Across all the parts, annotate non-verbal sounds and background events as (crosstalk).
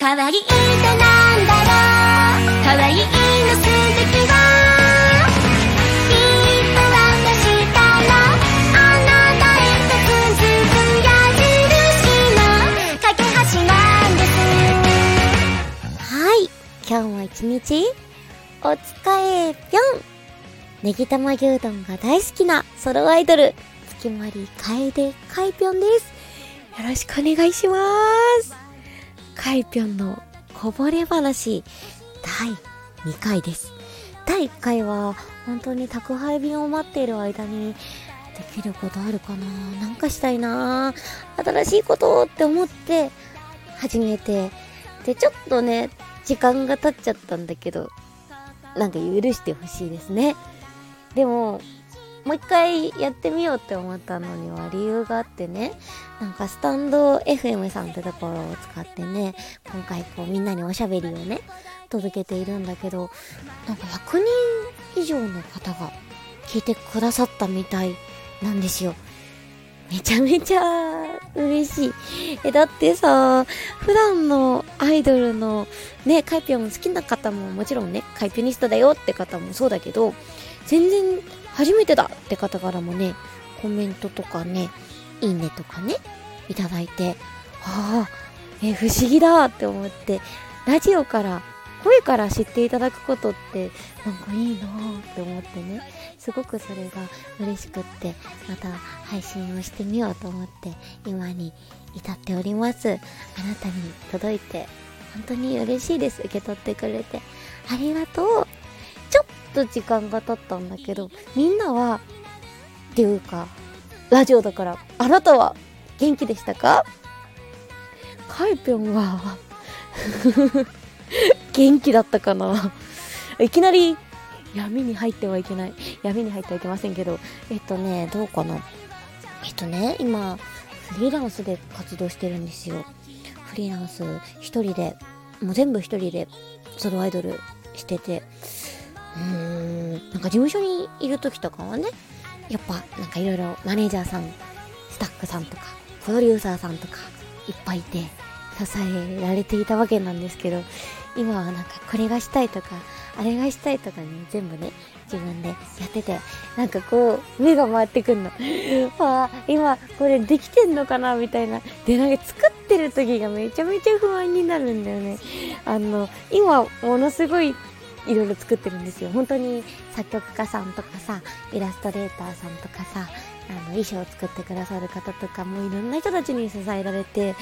可愛いってなんだろう可愛いの素敵はきっと私からあなたへと続く矢印の架け橋なんですはい。今日も一日、お疲れぴょんネギ玉牛丼が大好きなソロアイドル、月まりかえでかいぴょんです。よろしくお願いします。かいぴょんのこぼれ話、第2回です。第1回は、本当に宅配便を待っている間に、できることあるかな？なんかしたいな新しいことって思って、始めて、で、ちょっとね、時間が経っちゃったんだけど、なんか許してほしいですね。でも、もう一回やってみようって思ったのには理由があってね、なんかスタンド FM さんってところを使ってね、今回こうみんなにおしゃべりをね、届けているんだけど、なんか100人以上の方が聞いてくださったみたいなんですよ。めちゃめちゃ嬉しい。え、だってさ、普段のアイドルのね、カイピョン好きな方ももちろんね、カイピョニストだよって方もそうだけど、全然初めてだって方からもね、コメントとかね、いいねとかね、いただいて、ああ、え、不思議だって思って、ラジオから、声から知っていただくことって、なんかいいなぁって思ってね、すごくそれが嬉しくって、また配信をしてみようと思って、今に至っております。あなたに届いて、本当に嬉しいです。受け取ってくれて。ありがとう。っと時間が経ったんだけど、みんなは、っていうか、ラジオだから、あなたは元気でしたか？カイピョンは、(laughs) 元気だったかな？いきなり闇に入ってはいけない。闇に入ってはいけませんけど、えっとね、どうかな？えっとね、今、フリーランスで活動してるんですよ。フリーランス一人で、もう全部一人でソロアイドルしてて、うん、なんか事務所にいる時とかはね、やっぱなんかいろいろマネージャーさん、スタッフさんとか、プロデューサーさんとかいっぱいいて、支えられていたわけなんですけど、今はなんかこれがしたいとか、あれがしたいとかね、全部ね、自分でやってて、なんかこう、目が回ってくんの。(laughs) ああ、今これできてんのかなみたいな。で、なんか作ってる時がめちゃめちゃ不安になるんだよね。あの、今、ものすごいいろいろ作ってるんですよ。本当に作曲家さんとかさ、イラストレーターさんとかさ、あの、衣装を作ってくださる方とか、もいろんな人たちに支えられて、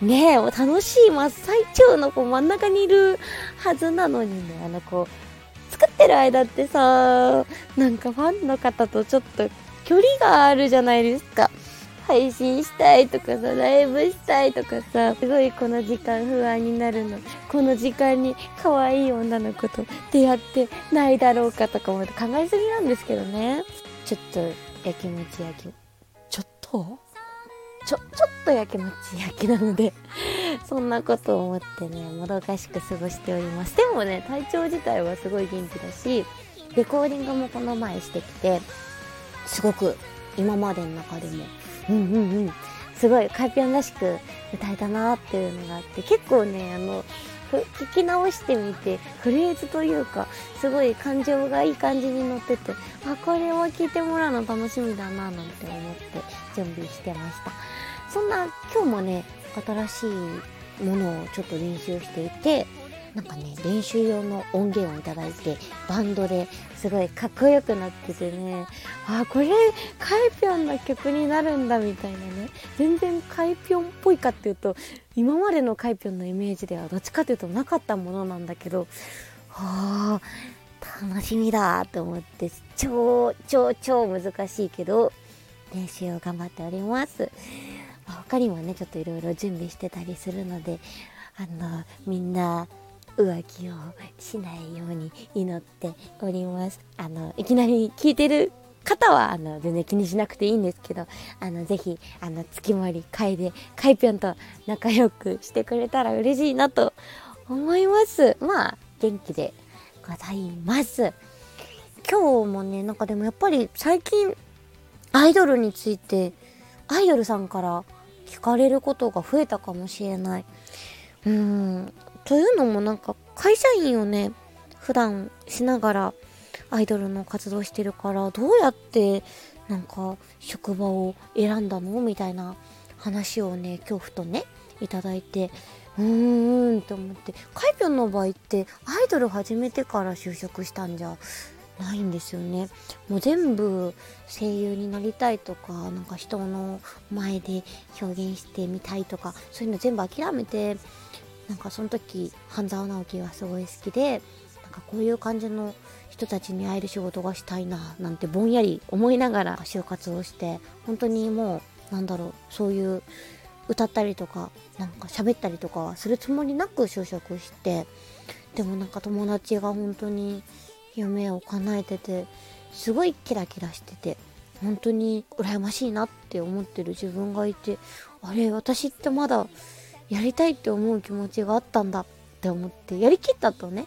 ねえ、楽しい真っ最中のこう真ん中にいるはずなのにね、あのこう、作ってる間ってさ、なんかファンの方とちょっと距離があるじゃないですか。配信したいとかさ、ライブしたいとかさ、すごいこの時間不安になるの。この時間に可愛い女の子と出会ってないだろうかとか思って考えすぎなんですけどね。ちょっと、やきもち焼き、ちょっと？ちょ、ちょっとやきもち焼きなので、(laughs) そんなことを思ってね、もどかしく過ごしております。でもね、体調自体はすごい元気だし、レコーディングもこの前してきて、すごく今までの中でも、うんうんうん、すごいカイピョンらしく歌えたなっていうのがあって、結構ね、あの、聞き直してみて、フレーズというか、すごい感情がいい感じに乗ってて、あ、これは聞いてもらうの楽しみだな、なんて思って準備してました。そんな、今日もね、新しいものをちょっと練習していて、なんかね、練習用の音源をいただいて、バンドですごいかっこよくなっててね、あ、これ、カイピョンの曲になるんだみたいなね、全然カイピョンっぽいかっていうと、今までのカイピョンのイメージではどっちかというとなかったものなんだけど、はあ、楽しみだと思って、超、超、超難しいけど、練習を頑張っております。まあ他にもね、ちょっといろいろ準備してたりするので、あの、みんな、浮気をしないように祈っております。あの、いきなり聞いてる方は、あの、全然気にしなくていいんですけど、あの、ぜひ、あの、月森楓、カイぴょんと仲良くしてくれたら嬉しいなと思います。まあ、元気でございます。今日もね、なんかでもやっぱり最近、アイドルについて、アイドルさんから聞かれることが増えたかもしれない。うんというのもなんか会社員をね普段しながらアイドルの活動してるからどうやってなんか職場を選んだの？みたいな話をね今日ふとねいただいてうーんって思ってカイピョンの場合ってアイドル始めてから就職したんじゃないんですよね。もう全部声優になりたいとかなんか人の前で表現してみたいとかそういうの全部諦めてなんかその時半沢直樹がすごい好きでなんかこういう感じの人たちに会える仕事がしたいななんてぼんやり思いながら就活をして本当にもうなんだろうそういう歌ったりとかなんか喋ったりとかはするつもりなく就職してでもなんか友達が本当に夢を叶えててすごいキラキラしてて本当に羨ましいなって思ってる自分がいてあれ私ってまだやりたいって思う気持ちがあったんだって思ってやりきったとね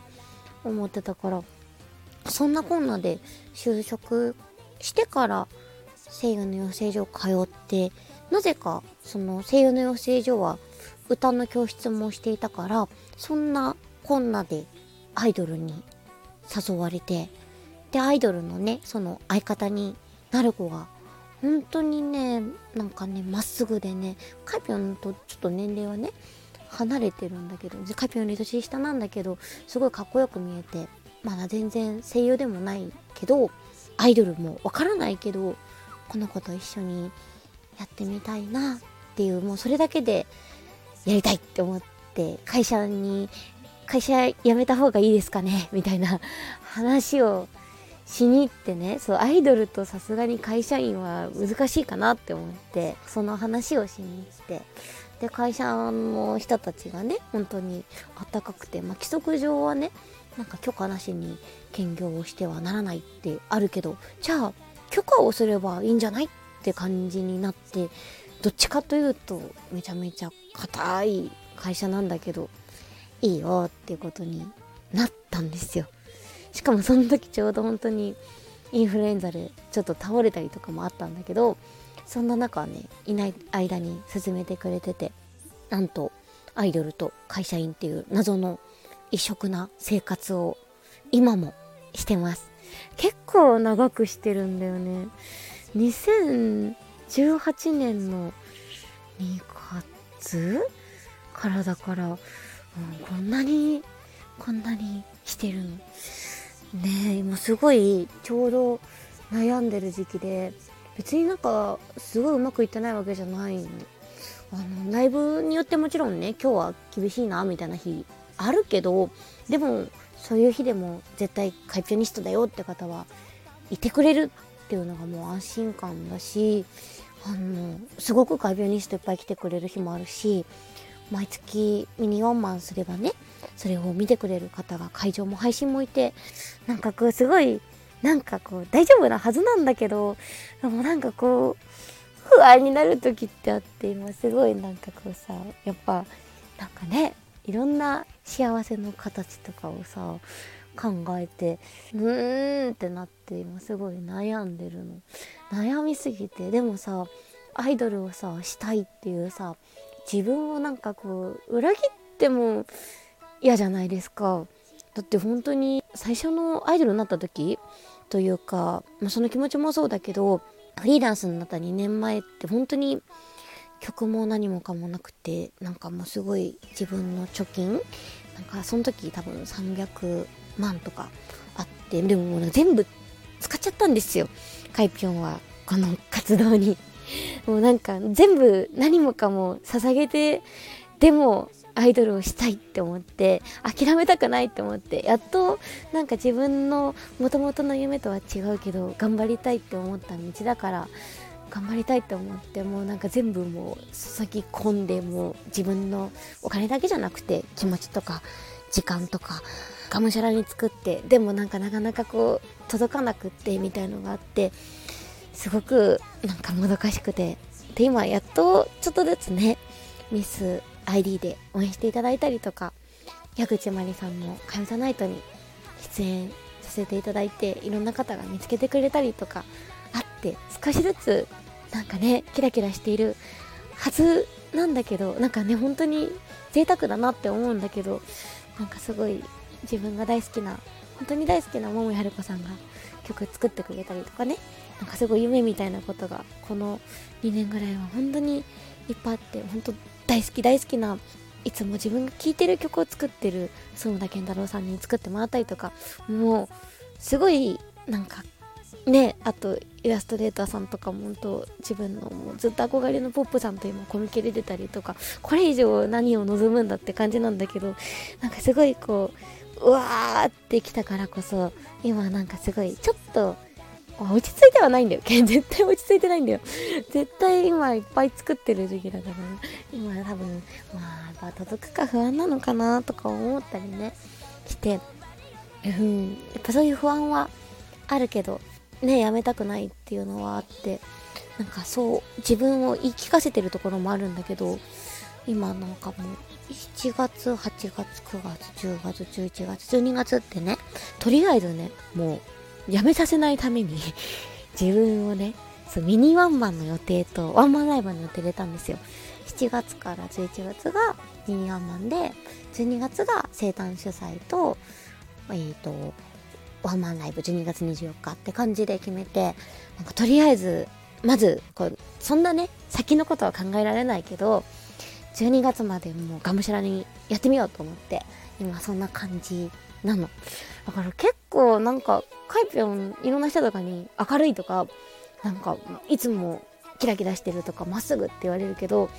思ってたからそんなこんなで就職してから声優の養成所通ってなぜかその声優の養成所は歌の教室もしていたからそんなこんなでアイドルに誘われてでアイドルのねその相方になる子が本当にねなんかねまっすぐでねカピョンとちょっと年齢はね離れてるんだけどカピョンより年下なんだけどすごいかっこよく見えてまだ全然声優でもないけどアイドルもわからないけどこの子と一緒にやってみたいなっていうもうそれだけでやりたいって思って会社に会社辞めた方がいいですかねみたいな話をしに行ってねそうアイドルとさすがに会社員は難しいかなって思ってその話をしに行ってで会社の人たちがね本当にあったかくて、まあ、規則上はねなんか許可なしに兼業をしてはならないってあるけどじゃあ許可をすればいいんじゃないって感じになってどっちかというとめちゃめちゃ硬い会社なんだけどいいよっていうことになったんですよ。しかもその時ちょうど本当にインフルエンザでちょっと倒れたりとかもあったんだけどそんな中はねいない間に進めてくれててなんとアイドルと会社員っていう謎の異色な生活を今もしてます。結構長くしてるんだよね。2018年の2月からだから、うん、こんなにこんなにしてるの。ねえ今すごいちょうど悩んでる時期で別になんかすごいうまくいってないわけじゃない。のあのライブによってもちろんね今日は厳しいなみたいな日あるけどでもそういう日でも絶対カイピョニストだよって方はいてくれるっていうのがもう安心感だしあのすごくカイピョニストいっぱい来てくれる日もあるし毎月ミニワンマンすればねそれを見てくれる方が会場も配信もいてなんかこうすごいなんかこう大丈夫なはずなんだけどでもなんかこう不安になる時ってあって今すごいなんかこうさやっぱなんかねいろんな幸せの形とかをさ考えてうーんってなって今すごい悩んでるの。悩みすぎてでもさアイドルをさしたいっていうさ自分をなんかこう裏切っても嫌じゃないですか。だって本当に最初のアイドルになった時というか、まあ、その気持ちもそうだけどフリーランスになった2年前って本当に曲も何もかもなくてなんかもうすごい自分の貯金なんかその時多分300万とかあってでももう全部使っちゃったんですよ。カイピョンはこの活動に。もうなんか全部何もかも捧げてでもアイドルをしたいって思って諦めたくないって思ってやっとなんか自分の元々の夢とは違うけど頑張りたいって思った道だから頑張りたいって思ってもうなんか全部もう注ぎ込んでもう自分のお金だけじゃなくて気持ちとか時間とかがむしゃらに作ってでもなんかなかなかこう届かなくってみたいのがあってすごくなんかもどかしくてで今やっとちょっとずつねミス ID で応援していただいたりとか矢口まりさんも「カヨザナイト」に出演させていただいていろんな方が見つけてくれたりとかあって少しずつなんかねキラキラしているはずなんだけどなんかね本当に贅沢だなって思うんだけどなんかすごい自分が大好きな本当に大好きな桃井春子さんが曲作ってくれたりとかね。なんかすごい夢みたいなことがこの2年ぐらいは本当にいっぱいあって本当大好き大好きないつも自分が聴いてる曲を作ってる園田健太郎さんに作ってもらったりとかもうすごいなんかねあとイラストレーターさんとかも本当自分のもうずっと憧れのポップさんと今コミケで出たりとかこれ以上何を望むんだって感じなんだけどなんかすごいこううわーってきたからこそ今なんかすごいちょっと落ち着いてはないんだよ。(laughs) 絶対落ち着いてないんだよ。絶対今いっぱい作ってる時期だから、今多分、まあ、やっぱ届くか不安なのかなとか思ったりね、して、うん、やっぱそういう不安はあるけど、ね、やめたくないっていうのはあって、なんかそう、自分を言い聞かせてるところもあるんだけど、今なんかもう、7月、8月、9月、10月、11月、12月ってね、とりあえずね、もう、やめさせないために (laughs) 自分をね、そう、ミニワンマンの予定と、ワンマンライブの予定入れたんですよ。7月から11月がミニワンマンで、12月が生誕主催と、えっ、ー、と、ワンマンライブ12月24日って感じで決めて、なんかとりあえず、まず、こう、そんなね、先のことは考えられないけど、12月までもうがむしゃらにやってみようと思って、今そんな感じなの。だから結構なんか、カイピョンいろんな人とかに明るいとか、なんかいつもキラキラしてるとかまっすぐって言われるけど、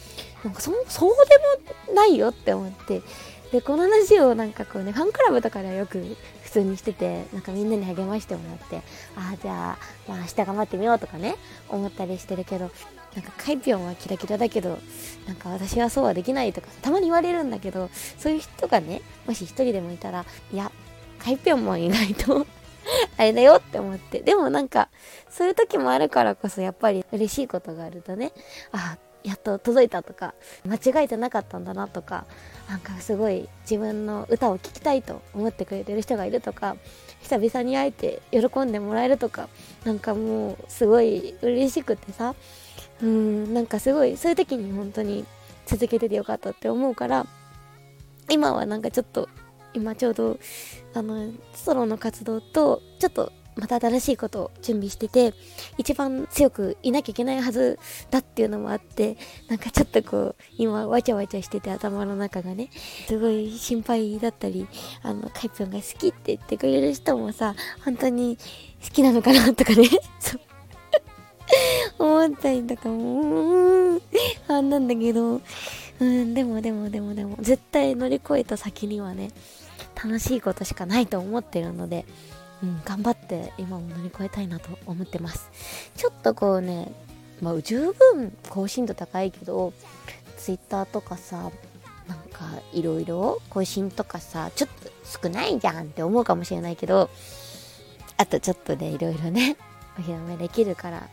なんかそ、そうでもないよって思って、で、この話をなんかこうね、ファンクラブとかではよく通にしてて、なんかみんなに励ましてもらって、ああ、じゃあ、まあ明日頑張ってみようとかね、思ったりしてるけど、なんかカイピョンはキラキラだけど、なんか私はそうはできないとか、たまに言われるんだけど、そういう人がね、もし一人でもいたら、いや、カイピョンも意外と (laughs) あれだよって思って。でもなんか、そういう時もあるからこそやっぱり嬉しいことがあるとねあ、あ、やっと届いたとか、間違えてなかったんだなとか、なんかすごい自分の歌を聴きたいと思ってくれてる人がいるとか、久々に会えて喜んでもらえるとか、なんかもうすごい嬉しくてさ、うん、なんかすごいそういう時に本当に続けててよかったって思うから、今はなんかちょっと今ちょうどあのソロの活動とちょっとまた新しいことを準備してて一番強くいなきゃいけないはずだっていうのもあってなんかちょっとこう今わちゃわちゃしてて頭の中がねすごい心配だったりあのカイプンが好きって言ってくれる人もさ本当に好きなのかなとかね (laughs) (laughs) 思ったりとかもうあんなんだけど。うんでもでもでもでも絶対乗り越えた先にはね楽しいことしかないと思ってるので、うん、頑張って今も乗り越えたいなと思ってます。ちょっとこうね、まあ、十分更新度高いけど、twitter とかさ、なんかいろいろ更新とかさ、ちょっと少ないじゃんって思うかもしれないけど、あとちょっとでいろいろね、(laughs) お披露目できるから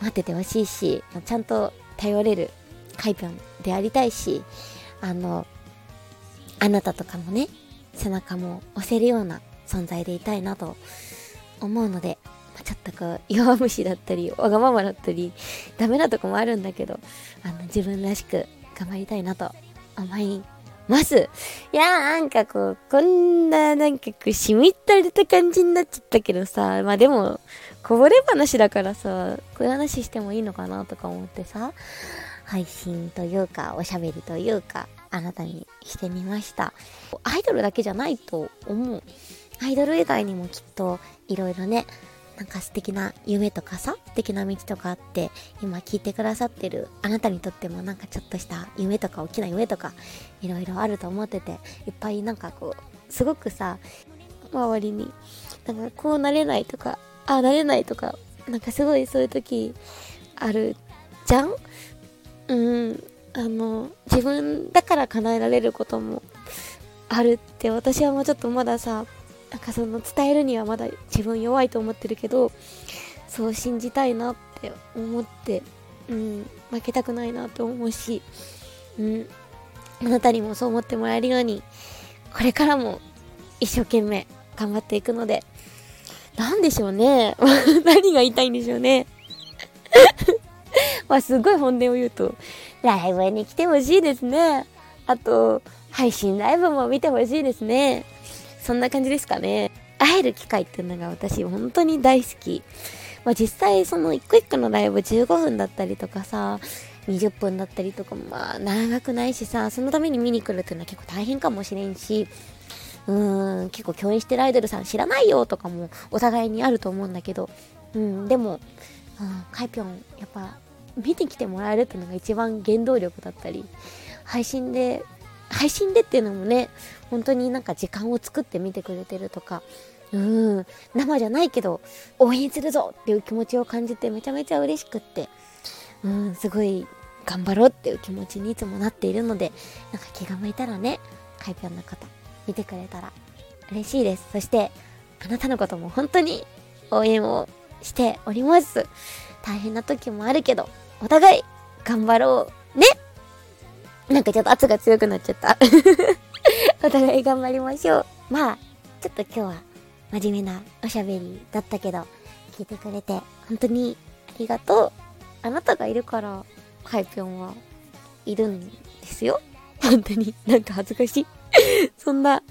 待っててほしいし、ちゃんと頼れるカイピョンでありたいし、あの、あなたとかもね、背中も押せるような存在でいたいなと思うので、まあ、ちょっとこう弱虫だったりわがままだったりダメなとこもあるんだけどあの自分らしく頑張りたいなと思います。いやーなんかこう、こんななんかこう、しみったれた感じになっちゃったけどさ、まあでも、こぼれ話だからさ、こういう話してもいいのかなとか思ってさ、配信というか、おしゃべりというか、あなたにしてみました。アイドルだけじゃないと思う。アイドル以外にもきっといろいろね、なんか素敵な夢とかさ、素敵な道とかあって、今聞いてくださってるあなたにとってもなんかちょっとした夢とか大きな夢とか、いろいろあると思ってて、いっぱいなんかこう、すごくさ、周りに、なんかこうなれないとか、ああなれないとか、なんかすごいそういう時あるじゃん？うん。あの、自分だから叶えられることもあるって私はもうちょっとまださ、なんかその伝えるにはまだ自分弱いと思ってるけど、そう信じたいなって思って、うん、負けたくないなと思うし、うん、あなたにもそう思ってもらえるように、これからも一生懸命頑張っていくので、なんでしょうね。(laughs) 何が言いたいんでしょうね。(laughs) まあすごい本音を言うと、ライブに来てほしいですね。あと、配信ライブも見てほしいですね。そんな感じですかね。会える機会っていうのが私本当に大好き。まあ実際その一個一個のライブ15分だったりとかさ、20分だったりとかもまあ長くないしさ、そのために見に来るっていうのは結構大変かもしれんし、うーん、結構共演してるアイドルさん知らないよとかもお互いにあると思うんだけど、うん、でも、うん、カイピョン、やっぱ見てきてもらえるっていうのが一番原動力だったり、配信で、配信でっていうのもね、本当になんか時間を作って見てくれてるとか、うん、生じゃないけど、応援するぞっていう気持ちを感じてめちゃめちゃ嬉しくって、うん、すごい頑張ろうっていう気持ちにいつもなっているので、なんか気が向いたらね、カイピョンの方、見てくれたら嬉しいです。そして、あなたのことも本当に応援をしております。大変な時もあるけど、お互い頑張ろうねなんかちょっと圧が強くなっちゃった (laughs) お互い頑張りましょう。まあ、ちょっと今日は真面目なおしゃべりだったけど、聞いてくれて本当にありがとう。あなたがいるから、カイぴょんはいるんですよ。(laughs) 本当になんか恥ずかしいそんな、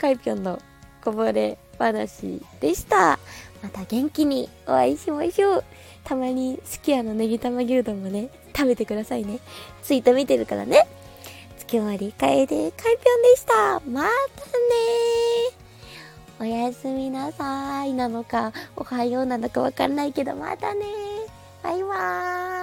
カイぴょんのこぼれ話でした。また元気にお会いしましょう。たまにすき家のネギ玉牛丼もね、食べてくださいね。ツイート見てるからね。月割り替えでかいぴょんでした。またねおやすみなさいなのか、おはようなのかわかんないけど、またねバイバーイ。